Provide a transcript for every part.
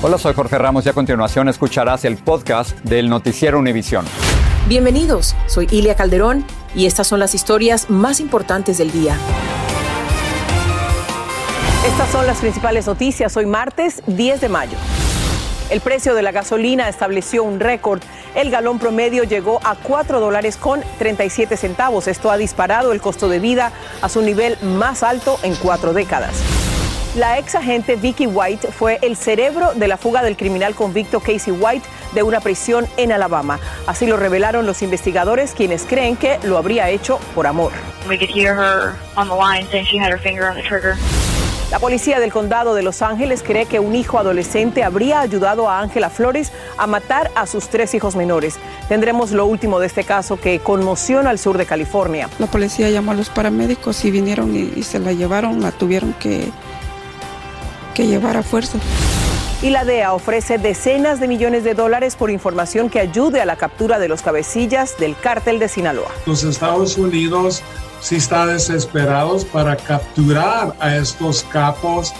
Hola, soy Jorge Ramos y a continuación escucharás el podcast del Noticiero Univisión. Bienvenidos, soy Ilia Calderón y estas son las historias más importantes del día. Estas son las principales noticias hoy martes 10 de mayo. El precio de la gasolina estableció un récord. El galón promedio llegó a 4 dólares con 37 centavos. Esto ha disparado el costo de vida a su nivel más alto en cuatro décadas. La ex agente Vicky White fue el cerebro de la fuga del criminal convicto Casey White de una prisión en Alabama. Así lo revelaron los investigadores, quienes creen que lo habría hecho por amor. La policía del condado de Los Ángeles cree que un hijo adolescente habría ayudado a Ángela Flores a matar a sus tres hijos menores. Tendremos lo último de este caso que conmociona al sur de California. La policía llamó a los paramédicos y vinieron y, y se la llevaron, la tuvieron que que llevar a fuerza. Y la DEA ofrece decenas de millones de dólares por información que ayude a la captura de los cabecillas del cártel de Sinaloa. Los Estados Unidos sí está desesperados para capturar a estos capos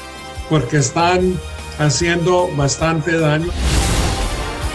porque están haciendo bastante daño.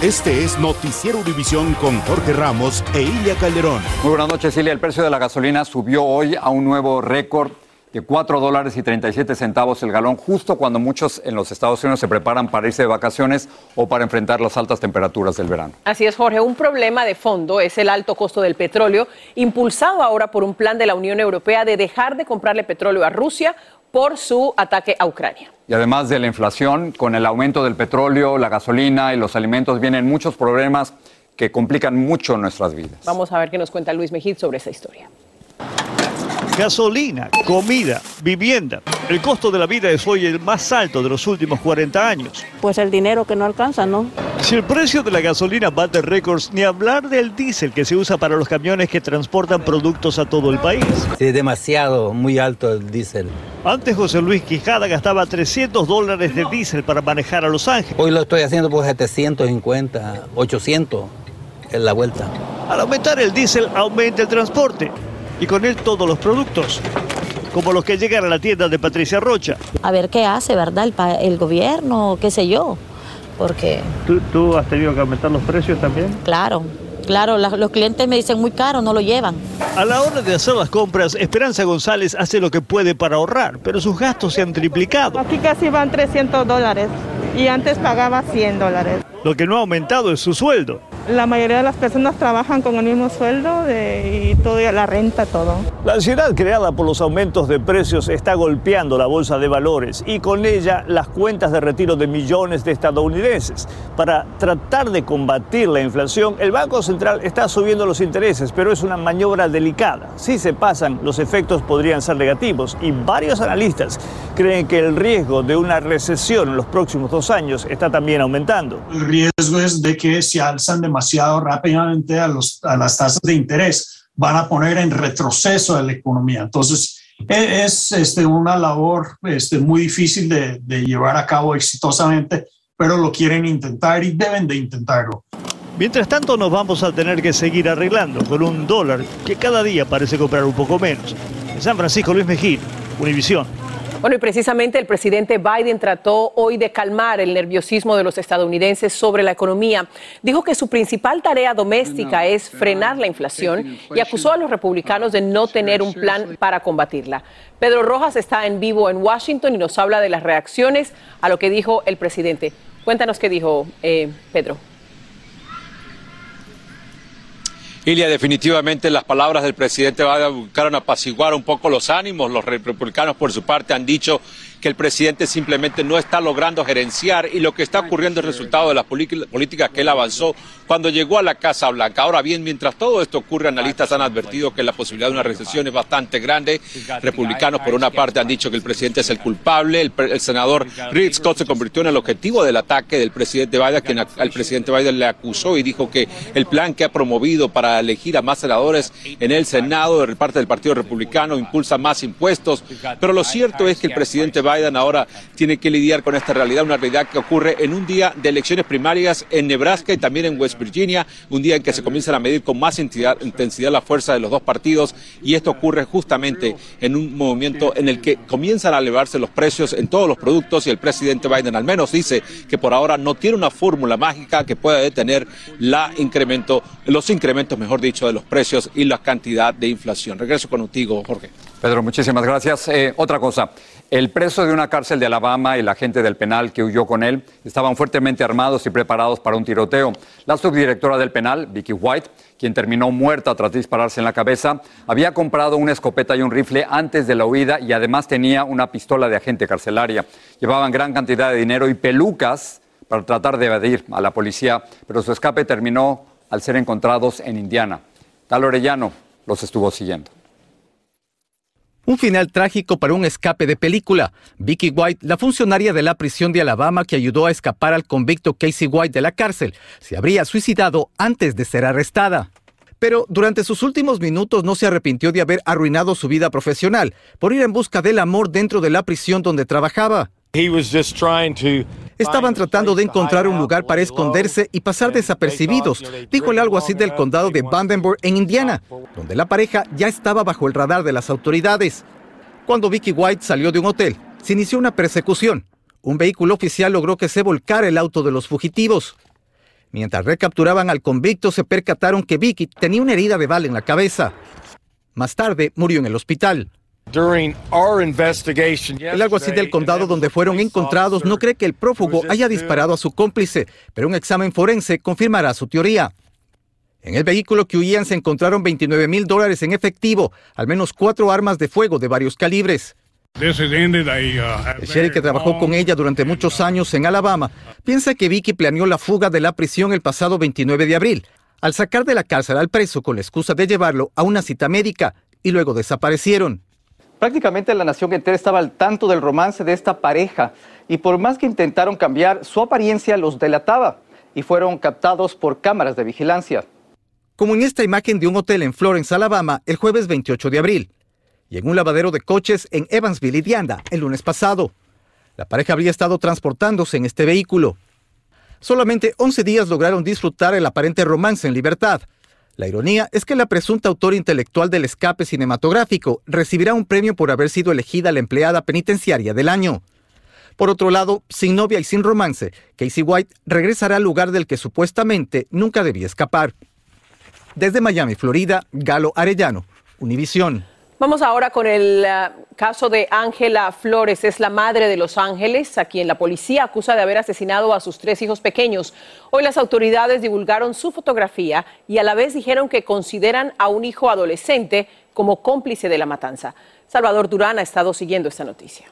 Este es Noticiero Univisión con Jorge Ramos e Ilia Calderón. Muy buenas noches, Ilia. El precio de la gasolina subió hoy a un nuevo récord de 4 dólares y 37 centavos el galón, justo cuando muchos en los Estados Unidos se preparan para irse de vacaciones o para enfrentar las altas temperaturas del verano. Así es, Jorge. Un problema de fondo es el alto costo del petróleo, impulsado ahora por un plan de la Unión Europea de dejar de comprarle petróleo a Rusia por su ataque a Ucrania. Y además de la inflación, con el aumento del petróleo, la gasolina y los alimentos, vienen muchos problemas que complican mucho nuestras vidas. Vamos a ver qué nos cuenta Luis Mejid sobre esta historia. Gasolina, comida, vivienda. El costo de la vida es hoy el más alto de los últimos 40 años. Pues el dinero que no alcanza, ¿no? Si el precio de la gasolina bate récords, ni hablar del diésel que se usa para los camiones que transportan productos a todo el país. Sí, demasiado, muy alto el diésel. Antes José Luis Quijada gastaba 300 dólares de diésel para manejar a Los Ángeles. Hoy lo estoy haciendo por 750, 800 en la vuelta. Al aumentar el diésel, aumenta el transporte y con él todos los productos, como los que llegan a la tienda de Patricia Rocha. A ver qué hace, ¿verdad? El, el gobierno, qué sé yo, porque... ¿Tú, ¿Tú, has tenido que aumentar los precios también? Claro. Claro, la, los clientes me dicen muy caro, no lo llevan. A la hora de hacer las compras, Esperanza González hace lo que puede para ahorrar, pero sus gastos se han triplicado. Aquí casi van 300 dólares y antes pagaba 100 dólares. Lo que no ha aumentado es su sueldo. La mayoría de las personas trabajan con el mismo sueldo de, y todo, la renta, todo. La ansiedad creada por los aumentos de precios está golpeando la bolsa de valores y con ella las cuentas de retiro de millones de estadounidenses. Para tratar de combatir la inflación, el Banco Central está subiendo los intereses, pero es una maniobra delicada. Si se pasan, los efectos podrían ser negativos y varios analistas creen que el riesgo de una recesión en los próximos dos años está también aumentando. El riesgo es de que se alzan demasiado rápidamente a, los, a las tasas de interés, van a poner en retroceso a la economía. Entonces, es este, una labor este, muy difícil de, de llevar a cabo exitosamente, pero lo quieren intentar y deben de intentarlo. Mientras tanto nos vamos a tener que seguir arreglando con un dólar que cada día parece comprar un poco menos. En San Francisco, Luis Mejía, Univisión. Bueno, y precisamente el presidente Biden trató hoy de calmar el nerviosismo de los estadounidenses sobre la economía. Dijo que su principal tarea doméstica es frenar la inflación y acusó a los republicanos de no tener un plan para combatirla. Pedro Rojas está en vivo en Washington y nos habla de las reacciones a lo que dijo el presidente. Cuéntanos qué dijo eh, Pedro. Ilia, definitivamente las palabras del presidente Biden buscaron apaciguar un poco los ánimos. Los republicanos, por su parte, han dicho que el presidente simplemente no está logrando gerenciar y lo que está ocurriendo es resultado de las políticas que él avanzó cuando llegó a la Casa Blanca. Ahora bien, mientras todo esto ocurre, analistas han advertido que la posibilidad de una recesión es bastante grande. Republicanos, por una parte, han dicho que el presidente es el culpable. El, el senador Rick Scott se convirtió en el objetivo del ataque del presidente Biden, quien al presidente Biden le acusó y dijo que el plan que ha promovido para elegir a más senadores en el Senado de parte del Partido Republicano impulsa más impuestos. Pero lo cierto es que el presidente Biden Biden ahora tiene que lidiar con esta realidad, una realidad que ocurre en un día de elecciones primarias en Nebraska y también en West Virginia, un día en que se comienzan a medir con más intensidad la fuerza de los dos partidos y esto ocurre justamente en un movimiento en el que comienzan a elevarse los precios en todos los productos y el presidente Biden al menos dice que por ahora no tiene una fórmula mágica que pueda detener la incremento, los incrementos, mejor dicho, de los precios y la cantidad de inflación. Regreso contigo, Jorge. Pedro, muchísimas gracias. Eh, otra cosa, el preso de una cárcel de Alabama y la gente del penal que huyó con él estaban fuertemente armados y preparados para un tiroteo. La subdirectora del penal, Vicky White, quien terminó muerta tras dispararse en la cabeza, había comprado una escopeta y un rifle antes de la huida y además tenía una pistola de agente carcelaria. Llevaban gran cantidad de dinero y pelucas para tratar de evadir a la policía, pero su escape terminó al ser encontrados en Indiana. Tal Orellano los estuvo siguiendo. Un final trágico para un escape de película. Vicky White, la funcionaria de la prisión de Alabama que ayudó a escapar al convicto Casey White de la cárcel, se habría suicidado antes de ser arrestada. Pero durante sus últimos minutos no se arrepintió de haber arruinado su vida profesional por ir en busca del amor dentro de la prisión donde trabajaba. Estaban tratando de encontrar un lugar para esconderse y pasar desapercibidos, dijo el algo así del condado de Vandenberg en Indiana, donde la pareja ya estaba bajo el radar de las autoridades. Cuando Vicky White salió de un hotel, se inició una persecución. Un vehículo oficial logró que se volcara el auto de los fugitivos. Mientras recapturaban al convicto, se percataron que Vicky tenía una herida de bala en la cabeza. Más tarde murió en el hospital. El alguacil del condado donde fueron encontrados no cree que el prófugo haya disparado a su cómplice, pero un examen forense confirmará su teoría. En el vehículo que huían se encontraron 29 mil dólares en efectivo, al menos cuatro armas de fuego de varios calibres. Uh, el sheriff que trabajó con ella durante muchos años en Alabama piensa que Vicky planeó la fuga de la prisión el pasado 29 de abril, al sacar de la cárcel al preso con la excusa de llevarlo a una cita médica y luego desaparecieron. Prácticamente la nación entera estaba al tanto del romance de esta pareja y por más que intentaron cambiar, su apariencia los delataba y fueron captados por cámaras de vigilancia. Como en esta imagen de un hotel en Florence, Alabama, el jueves 28 de abril, y en un lavadero de coches en Evansville, Indiana, el lunes pasado. La pareja habría estado transportándose en este vehículo. Solamente 11 días lograron disfrutar el aparente romance en libertad, la ironía es que la presunta autora intelectual del escape cinematográfico recibirá un premio por haber sido elegida la empleada penitenciaria del año. Por otro lado, sin novia y sin romance, Casey White regresará al lugar del que supuestamente nunca debía escapar. Desde Miami, Florida, Galo Arellano, Univisión. Vamos ahora con el eh, caso de Ángela Flores. Es la madre de Los Ángeles, a quien la policía acusa de haber asesinado a sus tres hijos pequeños. Hoy las autoridades divulgaron su fotografía y a la vez dijeron que consideran a un hijo adolescente como cómplice de la matanza. Salvador Durán ha estado siguiendo esta noticia.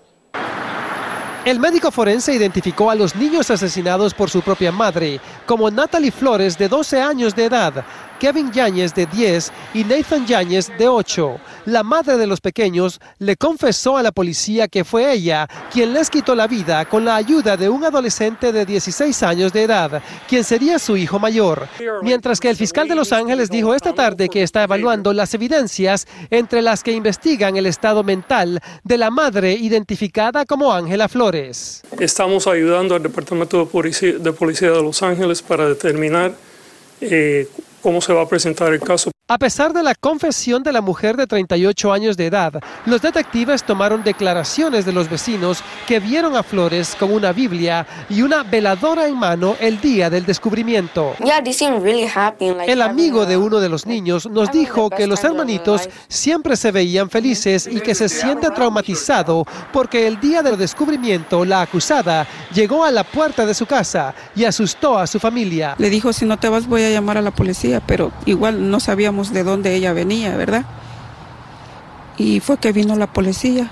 El médico forense identificó a los niños asesinados por su propia madre como Natalie Flores, de 12 años de edad, Kevin Yáñez de 10 y Nathan Yáñez de 8. La madre de los pequeños le confesó a la policía que fue ella quien les quitó la vida con la ayuda de un adolescente de 16 años de edad, quien sería su hijo mayor. Mientras que el fiscal de Los Ángeles dijo esta tarde que está evaluando las evidencias entre las que investigan el estado mental de la madre identificada como Ángela Flores. Estamos ayudando al Departamento de Policía de, Los Ángeles para determinar eh, cómo se va a presentar el caso. A pesar de la confesión de la mujer de 38 años de edad, los detectives tomaron declaraciones de los vecinos que vieron a Flores con una Biblia y una veladora en mano el día del descubrimiento. El amigo de uno de los niños nos dijo que los hermanitos siempre se veían felices y que se siente traumatizado porque el día del descubrimiento la acusada llegó a la puerta de su casa y asustó a su familia. Le dijo, si no te vas voy a llamar a la policía, pero igual no sabíamos de dónde ella venía, ¿verdad? Y fue que vino la policía.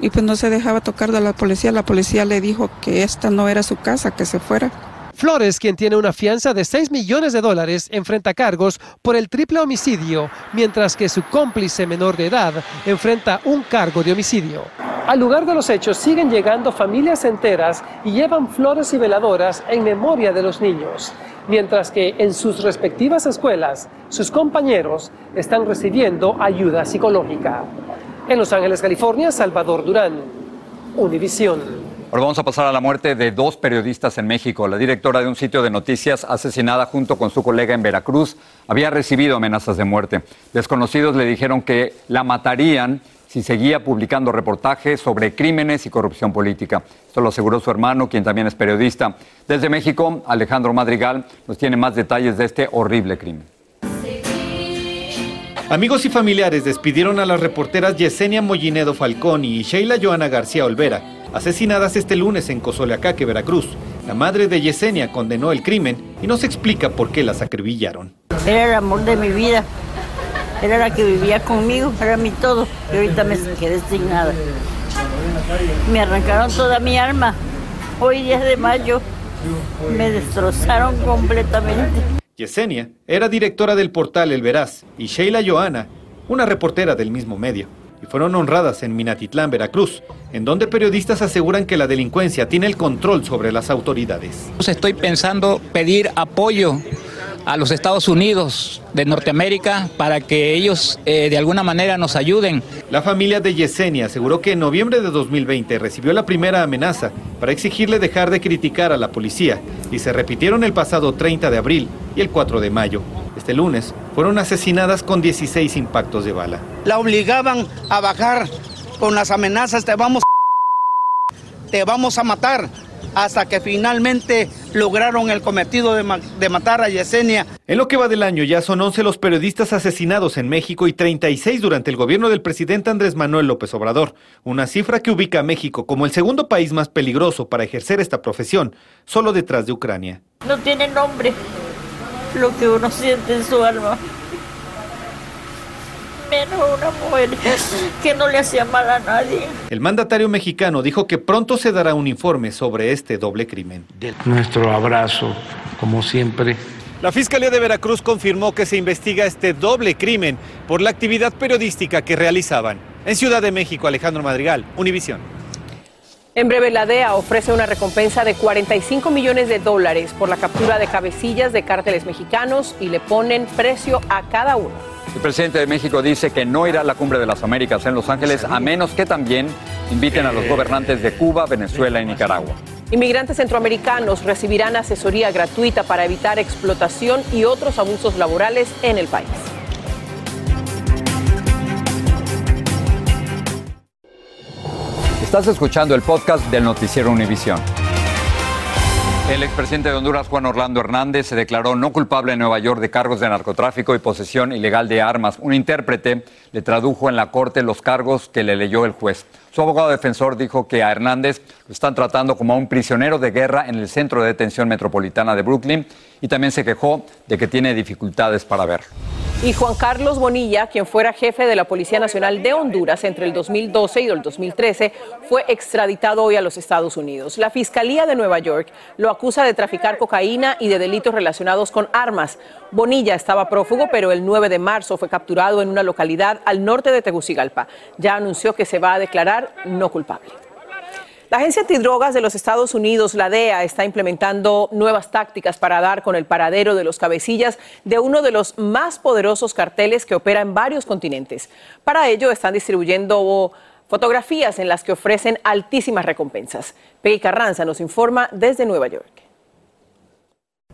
Y pues no se dejaba tocar de la policía. La policía le dijo que esta no era su casa, que se fuera. Flores, quien tiene una fianza de 6 millones de dólares, enfrenta cargos por el triple homicidio, mientras que su cómplice menor de edad enfrenta un cargo de homicidio. Al lugar de los hechos siguen llegando familias enteras y llevan flores y veladoras en memoria de los niños mientras que en sus respectivas escuelas sus compañeros están recibiendo ayuda psicológica. En Los Ángeles, California, Salvador Durán, Univisión. Ahora vamos a pasar a la muerte de dos periodistas en México. La directora de un sitio de noticias asesinada junto con su colega en Veracruz había recibido amenazas de muerte. Desconocidos le dijeron que la matarían si seguía publicando reportajes sobre crímenes y corrupción política. Esto lo aseguró su hermano, quien también es periodista. Desde México, Alejandro Madrigal nos tiene más detalles de este horrible crimen. Amigos y familiares despidieron a las reporteras Yesenia Mollinedo Falconi y Sheila Joana García Olvera, asesinadas este lunes en Cozoleacaque, Veracruz. La madre de Yesenia condenó el crimen y nos explica por qué las acribillaron. Era el amor de mi vida. Era la que vivía conmigo, era mi todo. Y ahorita me quedé sin nada. Me arrancaron toda mi alma. Hoy 10 de mayo me destrozaron completamente. Yesenia era directora del portal El Veraz y Sheila Joana, una reportera del mismo medio, y fueron honradas en Minatitlán, Veracruz, en donde periodistas aseguran que la delincuencia tiene el control sobre las autoridades. Estoy pensando pedir apoyo a los Estados Unidos de Norteamérica para que ellos eh, de alguna manera nos ayuden. La familia de Yesenia aseguró que en noviembre de 2020 recibió la primera amenaza para exigirle dejar de criticar a la policía y se repitieron el pasado 30 de abril y el 4 de mayo. Este lunes fueron asesinadas con 16 impactos de bala. La obligaban a bajar con las amenazas, te vamos, te vamos a matar hasta que finalmente lograron el cometido de, matar a Yesenia. En lo que va del año ya son 11 los periodistas asesinados en México y 36 durante el gobierno del presidente Andrés Manuel López Obrador, una cifra que ubica a México como el segundo país más peligroso para ejercer esta profesión, solo detrás de Ucrania. No tiene nombre lo que uno siente en su alma menos una mujer que no le hacía mal a nadie. El mandatario mexicano dijo que pronto se dará un informe sobre este doble crimen. Nuestro abrazo, como siempre. La Fiscalía de Veracruz confirmó que se investiga este doble crimen por la actividad periodística que realizaban. En Ciudad de México, Alejandro Madrigal, Univisión. En breve, la DEA ofrece una recompensa de 45 millones de dólares por la captura de cabecillas de cárteles mexicanos y le ponen precio a cada uno. El presidente de México dice que no irá a la cumbre de las Américas en Los Ángeles a menos que también inviten a los gobernantes de Cuba, Venezuela y Nicaragua. Inmigrantes centroamericanos recibirán asesoría gratuita para evitar explotación y otros abusos laborales en el país. Estás escuchando el podcast del noticiero Univisión. El expresidente de Honduras, Juan Orlando Hernández, se declaró no culpable en Nueva York de cargos de narcotráfico y posesión ilegal de armas. Un intérprete le tradujo en la corte los cargos que le leyó el juez. Su abogado defensor dijo que a Hernández lo están tratando como a un prisionero de guerra en el centro de detención metropolitana de Brooklyn y también se quejó de que tiene dificultades para ver. Y Juan Carlos Bonilla, quien fuera jefe de la Policía Nacional de Honduras entre el 2012 y el 2013, fue extraditado hoy a los Estados Unidos. La Fiscalía de Nueva York lo acusa de traficar cocaína y de delitos relacionados con armas. Bonilla estaba prófugo, pero el 9 de marzo fue capturado en una localidad al norte de Tegucigalpa. Ya anunció que se va a declarar no culpable. La Agencia Antidrogas de los Estados Unidos, la DEA, está implementando nuevas tácticas para dar con el paradero de los cabecillas de uno de los más poderosos carteles que opera en varios continentes. Para ello están distribuyendo fotografías en las que ofrecen altísimas recompensas. Peggy Carranza nos informa desde Nueva York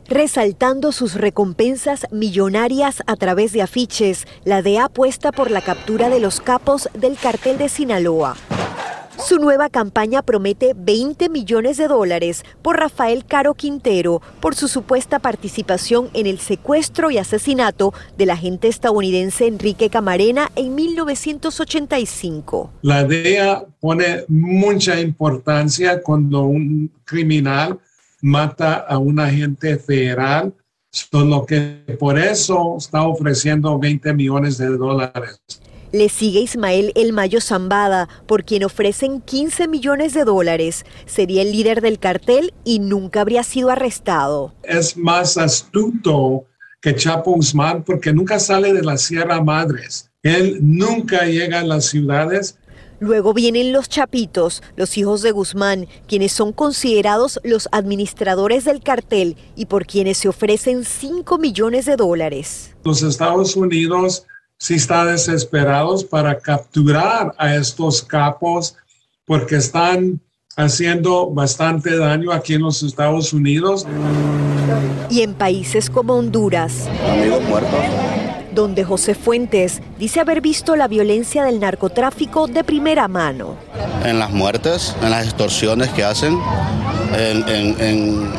resaltando sus recompensas millonarias a través de afiches. La DEA apuesta por la captura de los capos del cartel de Sinaloa. Su nueva campaña promete 20 millones de dólares por Rafael Caro Quintero por su supuesta participación en el secuestro y asesinato del agente estadounidense Enrique Camarena en 1985. La DEA pone mucha importancia cuando un criminal mata a un agente federal, solo que por eso está ofreciendo 20 millones de dólares. Le sigue Ismael El Mayo Zambada, por quien ofrecen 15 millones de dólares. Sería el líder del cartel y nunca habría sido arrestado. Es más astuto que Chapo Guzmán porque nunca sale de la Sierra Madres. Él nunca llega a las ciudades Luego vienen los chapitos, los hijos de Guzmán, quienes son considerados los administradores del cartel y por quienes se ofrecen 5 millones de dólares. Los Estados Unidos sí están desesperados para capturar a estos capos porque están haciendo bastante daño aquí en los Estados Unidos. Y en países como Honduras, Amigos muertos. Donde José Fuentes dice haber visto la violencia del narcotráfico de primera mano. En las muertes, en las extorsiones que hacen, en, en- en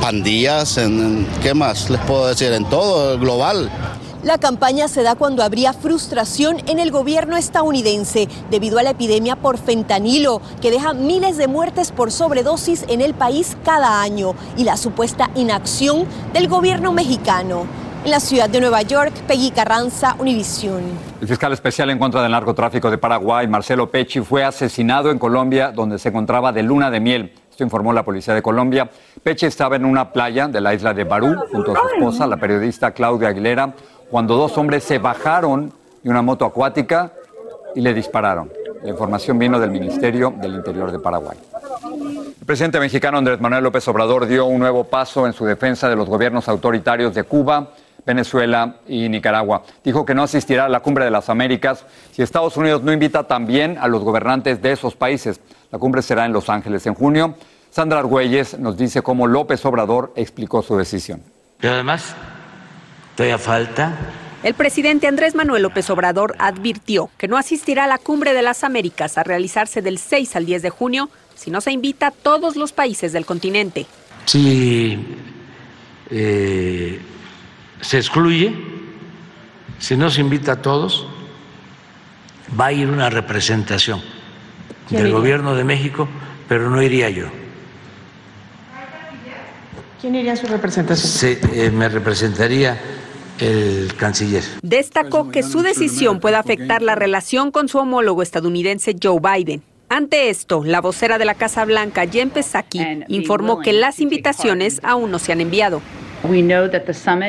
pandillas, en, en- ¿qué más les puedo decir? En todo, global. La campaña se da cuando habría frustración en el gobierno estadounidense debido a la epidemia por fentanilo, que deja miles de muertes por sobredosis en el país cada año, y la supuesta inacción del gobierno mexicano. En la ciudad de Nueva York, Peggy Carranza, Univisión. El fiscal especial en contra del narcotráfico de Paraguay, Marcelo Pecci, fue asesinado en Colombia, donde se encontraba de luna de miel. Esto informó la policía de Colombia. Pecci estaba en una playa de la isla de Barú junto a su esposa, la periodista Claudia Aguilera, cuando dos hombres se bajaron de una moto acuática y le dispararon. La información vino del Ministerio del Interior de Paraguay. El presidente mexicano Andrés Manuel López Obrador dio un nuevo paso en su defensa de los gobiernos autoritarios de Cuba, Venezuela y Nicaragua. Dijo que no asistirá a la cumbre de las Américas si Estados Unidos no invita también a los gobernantes de esos países. La cumbre será en Los Ángeles en junio. Sandra Argüelles nos dice cómo López Obrador explicó su decisión. Pero además, todavía falta El presidente Andrés Manuel López Obrador advirtió que no asistirá a la Cumbre de las Américas a realizarse del 6 al 10 de junio si no se invita a todos los países del continente. si eh, se excluye, si no se invita a todos, va a ir una representación ¿Quién del iría? gobierno de México, pero no iría yo. ¿Quién iría a su representación? Se- eh, me representaría el canciller. Destacó que su decisión puede afectar la relación con su homólogo estadounidense Joe Biden. Ante esto, la vocera de la Casa Blanca, Jen Psaki, informó que las invitaciones aún no se han enviado.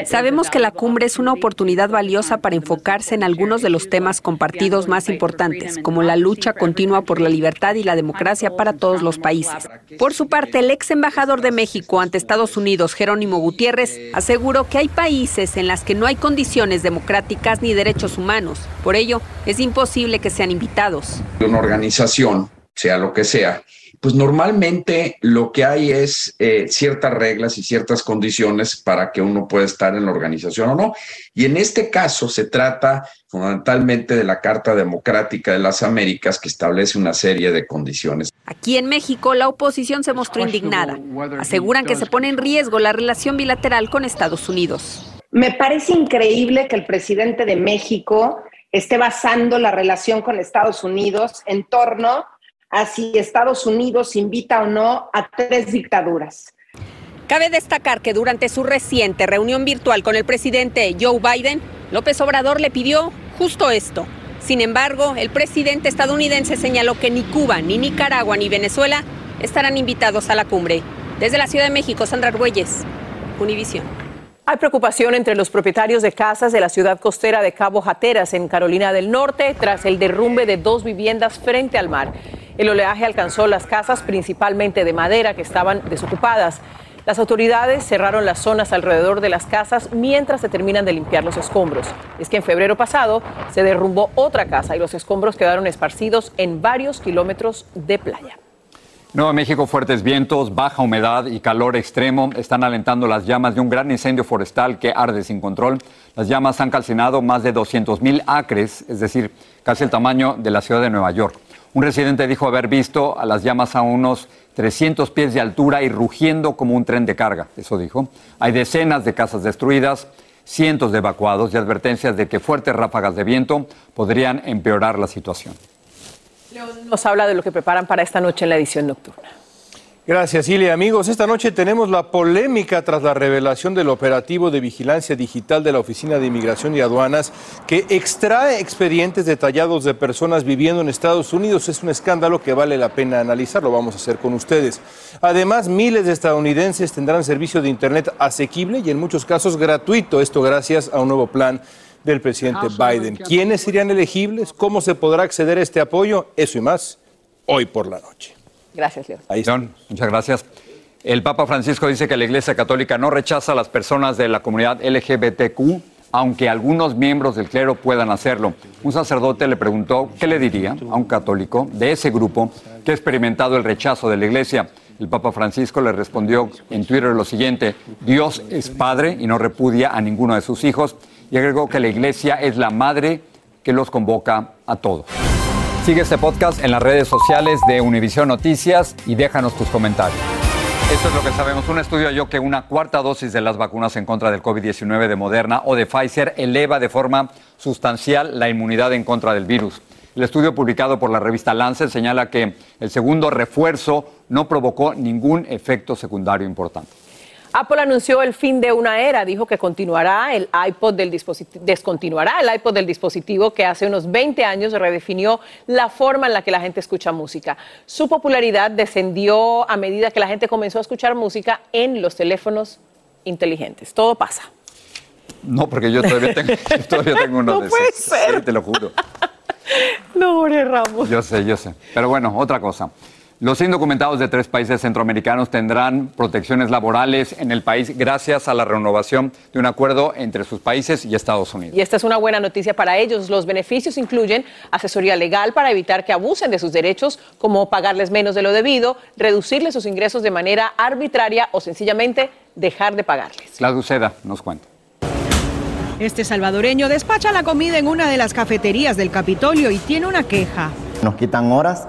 Sabemos que la cumbre es una oportunidad valiosa para enfocarse en algunos de los temas compartidos más importantes, como la lucha continua por la libertad y la democracia para todos los países. Por su parte, el ex embajador de México ante Estados Unidos, Jerónimo Gutiérrez, aseguró que hay países en las que no hay condiciones democráticas ni derechos humanos. Por ello, es imposible que sean invitados. una organización, sea lo que sea, pues normalmente lo que hay es eh, ciertas reglas y ciertas condiciones para que uno pueda estar en la organización o no. Y en este caso se trata fundamentalmente de la Carta Democrática de las Américas que establece una serie de condiciones. Aquí en México, la oposición se mostró indignada. Aseguran que se pone en riesgo la relación bilateral con Estados Unidos. Me parece increíble que el presidente de México esté basando la relación con Estados Unidos en torno a si Estados Unidos invita o no a tres dictaduras. Cabe destacar que durante su reciente reunión virtual con el presidente Joe Biden, López Obrador le pidió justo esto. Sin embargo, el presidente estadounidense señaló que ni Cuba, ni Nicaragua, ni Venezuela estarán invitados a la cumbre. Desde la Ciudad de México, Sandra Argüelles, Univisión. Hay preocupación entre los propietarios de casas de la ciudad costera de Cabo Jateras, en Carolina del Norte, tras el derrumbe de dos viviendas frente al mar. El oleaje alcanzó las casas, principalmente de madera, que estaban desocupadas. Las autoridades cerraron las zonas alrededor de las casas mientras se terminan de limpiar los escombros. Es que en febrero pasado se derrumbó otra casa y los escombros quedaron esparcidos en varios kilómetros de playa. Nuevo México, fuertes vientos, baja humedad y calor extremo están alentando las llamas de un gran incendio forestal que arde sin control. Las llamas han calcinado más de 200 mil acres, es decir, casi el tamaño de la ciudad de Nueva York. Un residente dijo haber visto a las llamas a unos 300 pies de altura y rugiendo como un tren de carga, eso dijo. Hay decenas de casas destruidas, cientos de evacuados y advertencias de que fuertes ráfagas de viento podrían empeorar la situación. Nos habla de lo que preparan para esta noche en la edición nocturna. Gracias, Ilia. Amigos, esta noche tenemos la polémica tras la revelación del operativo de vigilancia digital de la Oficina de Inmigración y Aduanas que extrae expedientes detallados de personas viviendo en Estados Unidos. Es un escándalo que vale la pena analizar, lo vamos a hacer con ustedes. Además, miles de estadounidenses tendrán servicio de Internet asequible y en muchos casos gratuito, esto gracias a un nuevo plan del presidente Biden. ¿Quiénes serían elegibles? ¿Cómo se podrá acceder a este apoyo? Eso y más, hoy por la noche. Gracias, Leo. Ahí. Muchas gracias. El Papa Francisco dice que la Iglesia Católica no rechaza a las personas de la comunidad LGBTQ, aunque algunos miembros del clero puedan hacerlo. Un sacerdote le preguntó qué le diría a un católico de ese grupo que ha experimentado el rechazo de la iglesia. El Papa Francisco le respondió en Twitter lo siguiente, Dios es padre y no repudia a ninguno de sus hijos, y agregó que la iglesia es la madre que los convoca a todos. Sigue este podcast en las redes sociales de Univision Noticias y déjanos tus comentarios. Esto es lo que sabemos. Un estudio halló que una cuarta dosis de las vacunas en contra del COVID-19 de Moderna o de Pfizer eleva de forma sustancial la inmunidad en contra del virus. El estudio publicado por la revista Lancet señala que el segundo refuerzo no provocó ningún efecto secundario importante. Apple anunció el fin de una era, dijo que continuará el iPod del descontinuará el iPod del dispositivo que hace unos 20 años redefinió la forma en la que la gente escucha música. Su popularidad descendió a medida que la gente comenzó a escuchar música en los teléfonos inteligentes. Todo pasa. No, porque yo todavía tengo, todavía tengo uno no de puede esos. ser. Sí, te lo juro. No, Jorge Ramos. Yo sé, yo sé. Pero bueno, otra cosa. Los indocumentados de tres países centroamericanos tendrán protecciones laborales en el país gracias a la renovación de un acuerdo entre sus países y Estados Unidos. Y esta es una buena noticia para ellos. Los beneficios incluyen asesoría legal para evitar que abusen de sus derechos, como pagarles menos de lo debido, reducirles sus ingresos de manera arbitraria o sencillamente dejar de pagarles. La Duceda nos cuenta. Este salvadoreño despacha la comida en una de las cafeterías del Capitolio y tiene una queja. Nos quitan horas,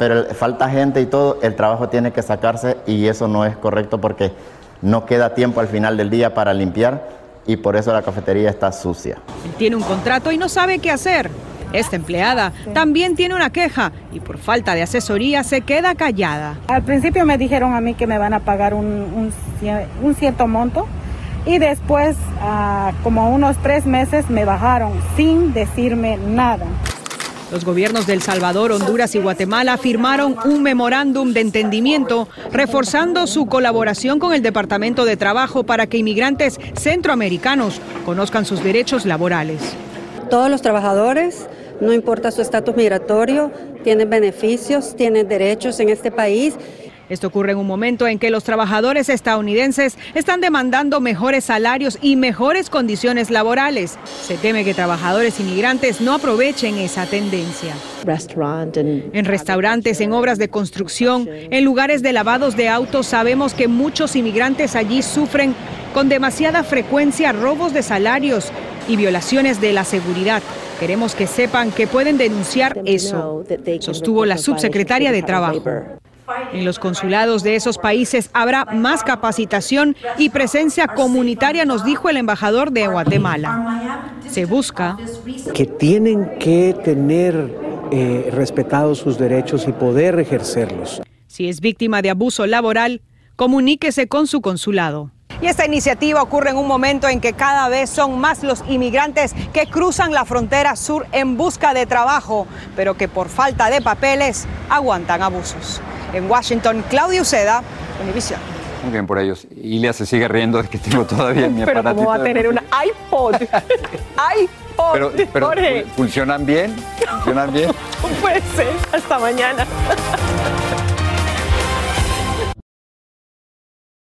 pero falta gente y todo, el trabajo tiene que sacarse y eso no es correcto porque no queda tiempo al final del día para limpiar y por eso la cafetería está sucia. Tiene un contrato y no sabe qué hacer. Esta empleada también tiene una queja y por falta de asesoría se queda callada. Al principio me dijeron a mí que me van a pagar un, un, un cierto monto y después, uh, como unos tres meses, me bajaron sin decirme nada. Los gobiernos de El Salvador, Honduras y Guatemala firmaron un memorándum de entendimiento reforzando su colaboración con el Departamento de Trabajo para que inmigrantes centroamericanos conozcan sus derechos laborales. Todos los trabajadores, no importa su estatus migratorio, tienen beneficios, tienen derechos en este país esto ocurre en un momento en que los trabajadores estadounidenses están demandando mejores salarios y mejores condiciones laborales. Se teme que trabajadores inmigrantes no aprovechen esa tendencia. En restaurantes, en obras de construcción, en lugares de lavados de autos, sabemos que muchos inmigrantes allí sufren con demasiada frecuencia robos de salarios y violaciones de la seguridad. Queremos que sepan que pueden denunciar eso, sostuvo la subsecretaria de Trabajo. En los consulados de esos países habrá más capacitación y presencia comunitaria, nos dijo el embajador de Guatemala. Se busca que tienen que tener eh, respetados sus derechos y poder ejercerlos. Si es víctima de abuso laboral, comuníquese con su consulado. Y esta iniciativa ocurre en un momento en que cada vez son más los inmigrantes que cruzan la frontera sur en busca de trabajo, pero que por falta de papeles aguantan abusos. En Washington, Claudio Uceda, Univision. Muy bien por ellos. Ilia se sigue riendo de que tengo todavía mi Pero aparatito. ¿cómo va a tener un iPod? iPod. Pero, pero Jorge. ¿funcionan bien? ¿Funcionan bien? No puede ser. Hasta mañana.